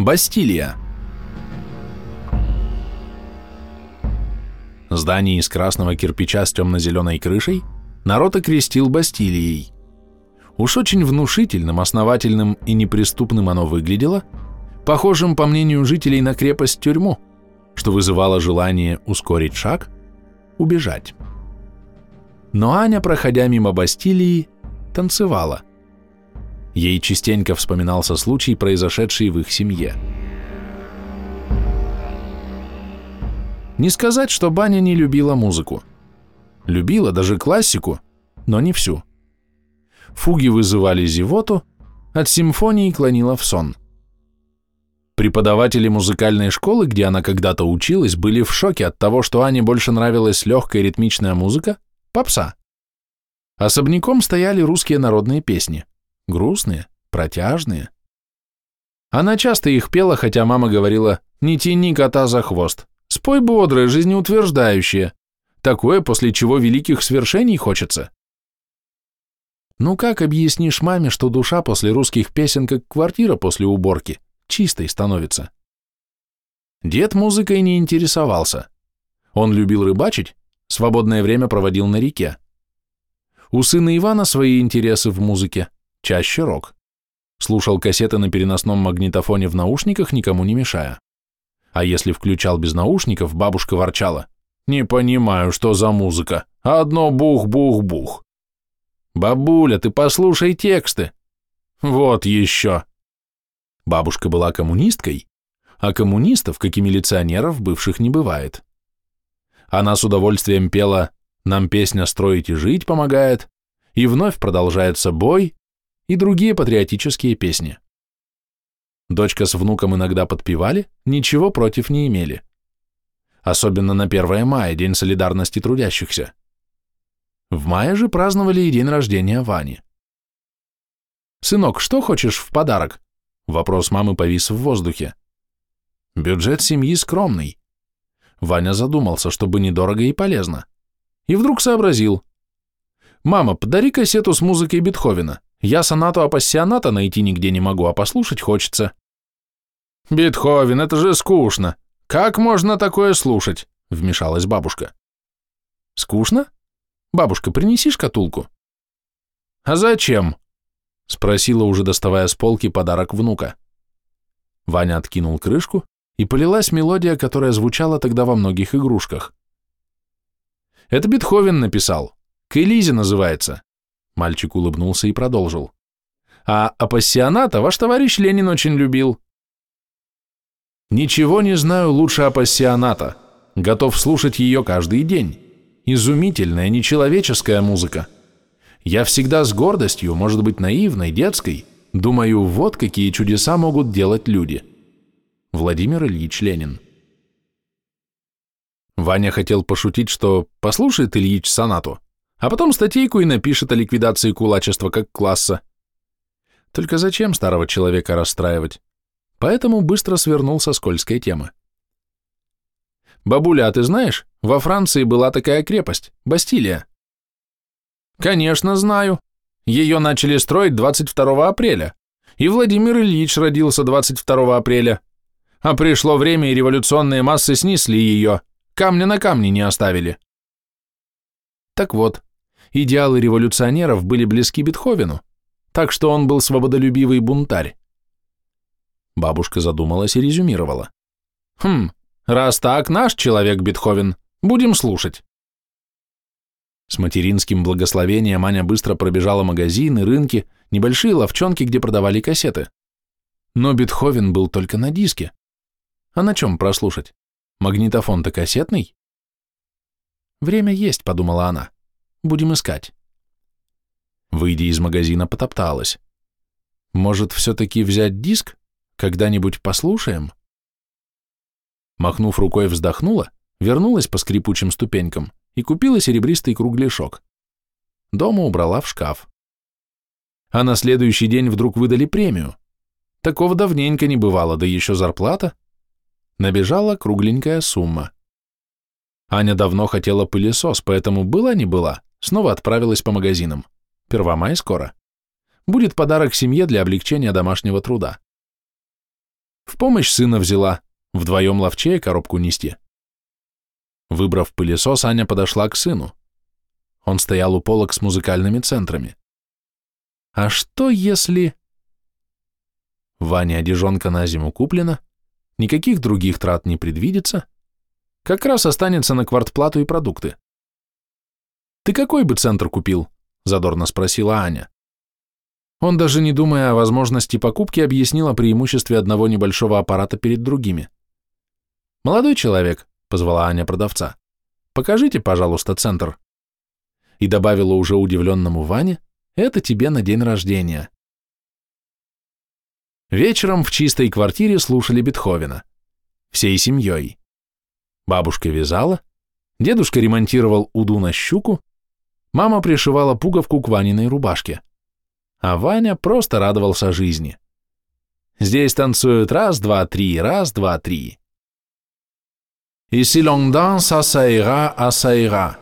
Бастилия. Здание из красного кирпича с темно-зеленой крышей народ окрестил Бастилией. Уж очень внушительным, основательным и неприступным оно выглядело, похожим, по мнению жителей, на крепость-тюрьму, что вызывало желание ускорить шаг, убежать. Но Аня, проходя мимо Бастилии, танцевала. Ей частенько вспоминался случай, произошедший в их семье. Не сказать, что Баня не любила музыку. Любила даже классику, но не всю. Фуги вызывали зевоту, от симфонии клонила в сон. Преподаватели музыкальной школы, где она когда-то училась, были в шоке от того, что Ане больше нравилась легкая ритмичная музыка, попса. Особняком стояли русские народные песни, грустные, протяжные. Она часто их пела, хотя мама говорила «не тяни кота за хвост, спой бодрое, жизнеутверждающее, такое, после чего великих свершений хочется». Ну как объяснишь маме, что душа после русских песен, как квартира после уборки, чистой становится? Дед музыкой не интересовался. Он любил рыбачить, свободное время проводил на реке. У сына Ивана свои интересы в музыке, чаще рок. Слушал кассеты на переносном магнитофоне в наушниках, никому не мешая. А если включал без наушников, бабушка ворчала. «Не понимаю, что за музыка. Одно бух-бух-бух». «Бабуля, ты послушай тексты!» «Вот еще!» Бабушка была коммунисткой, а коммунистов, как и милиционеров, бывших не бывает. Она с удовольствием пела «Нам песня строить и жить помогает», и вновь продолжается бой и другие патриотические песни. Дочка с внуком иногда подпевали, ничего против не имели. Особенно на 1 мая, День солидарности трудящихся. В мае же праздновали и день рождения Вани. «Сынок, что хочешь в подарок?» Вопрос мамы повис в воздухе. Бюджет семьи скромный. Ваня задумался, чтобы недорого и полезно. И вдруг сообразил. «Мама, подари кассету с музыкой Бетховена. Я сонату апассионата найти нигде не могу, а послушать хочется». «Бетховен, это же скучно. Как можно такое слушать?» — вмешалась бабушка. «Скучно? Бабушка, принеси шкатулку». «А зачем?» — спросила, уже доставая с полки подарок внука. Ваня откинул крышку, и полилась мелодия, которая звучала тогда во многих игрушках. «Это Бетховен написал. К Элизе называется». Мальчик улыбнулся и продолжил. «А апассионата ваш товарищ Ленин очень любил». «Ничего не знаю лучше апассионата. Готов слушать ее каждый день». Изумительная, нечеловеческая музыка. Я всегда с гордостью, может быть, наивной, детской, думаю, вот какие чудеса могут делать люди. Владимир Ильич Ленин. Ваня хотел пошутить, что послушает Ильич сонату, а потом статейку и напишет о ликвидации кулачества как класса. Только зачем старого человека расстраивать? Поэтому быстро свернул со скользкой темы. «Бабуля, а ты знаешь, во Франции была такая крепость, Бастилия». «Конечно, знаю. Ее начали строить 22 апреля, и Владимир Ильич родился 22 апреля. А пришло время, и революционные массы снесли ее, камня на камне не оставили». Так вот, идеалы революционеров были близки Бетховену, так что он был свободолюбивый бунтарь. Бабушка задумалась и резюмировала. «Хм, Раз так, наш человек Бетховен. Будем слушать. С материнским благословением Аня быстро пробежала магазины, рынки, небольшие ловчонки, где продавали кассеты. Но Бетховен был только на диске. А на чем прослушать? Магнитофон-то кассетный? Время есть, подумала она. Будем искать. Выйдя из магазина, потопталась. Может, все-таки взять диск? Когда-нибудь послушаем? Махнув рукой, вздохнула, вернулась по скрипучим ступенькам и купила серебристый кругляшок. Дома убрала в шкаф. А на следующий день вдруг выдали премию. Такого давненько не бывало, да еще зарплата. Набежала кругленькая сумма. Аня давно хотела пылесос, поэтому была не была, снова отправилась по магазинам. Первомай скоро. Будет подарок семье для облегчения домашнего труда. В помощь сына взяла, вдвоем ловчее коробку нести. Выбрав пылесос, Аня подошла к сыну. Он стоял у полок с музыкальными центрами. А что если... Ваня одежонка на зиму куплена, никаких других трат не предвидится, как раз останется на квартплату и продукты. «Ты какой бы центр купил?» – задорно спросила Аня. Он, даже не думая о возможности покупки, объяснил о преимуществе одного небольшого аппарата перед другими. «Молодой человек», — позвала Аня продавца, — «покажите, пожалуйста, центр». И добавила уже удивленному Ване, «Это тебе на день рождения». Вечером в чистой квартире слушали Бетховена. Всей семьей. Бабушка вязала, дедушка ремонтировал уду на щуку, мама пришивала пуговку к Ваниной рубашке а Ваня просто радовался жизни. Здесь танцуют раз, два, три, раз, два, три. «Ici l'on danse, ira, à ça ira».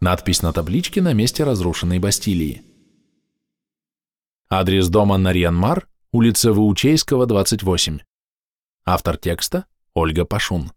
Надпись на табличке на месте разрушенной Бастилии. Адрес дома Нарьянмар, улица Ваучейского, 28. Автор текста – Ольга Пашун.